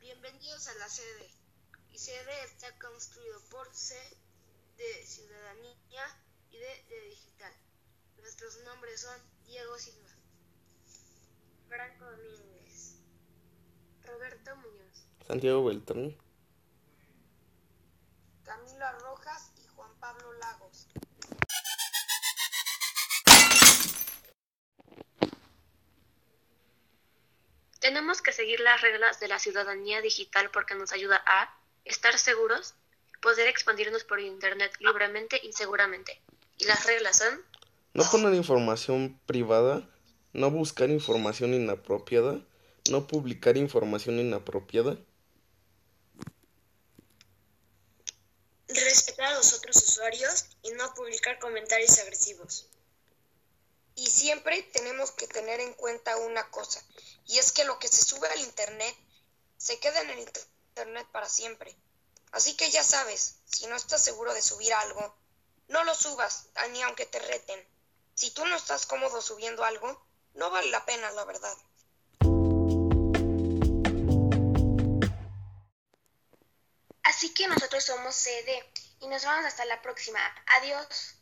Bienvenidos a la sede. Y sede está construido por C de Ciudadanía y D de Digital. Nuestros nombres son Diego Silva, Franco Domínguez, Roberto Muñoz, Santiago Beltrán. Camila Rojas y Juan Pablo Lagos. Tenemos que seguir las reglas de la ciudadanía digital porque nos ayuda a estar seguros, poder expandirnos por Internet libremente y seguramente. Y las reglas son No poner información privada, no buscar información inapropiada, no publicar información inapropiada, Respetar a los otros usuarios y no publicar comentarios agresivos. Y siempre tenemos que tener en cuenta una cosa, y es que lo que se sube al Internet se queda en el Internet para siempre. Así que ya sabes, si no estás seguro de subir algo, no lo subas, ni aunque te reten. Si tú no estás cómodo subiendo algo, no vale la pena, la verdad. Así que nosotros somos CD y nos vemos hasta la próxima. Adiós.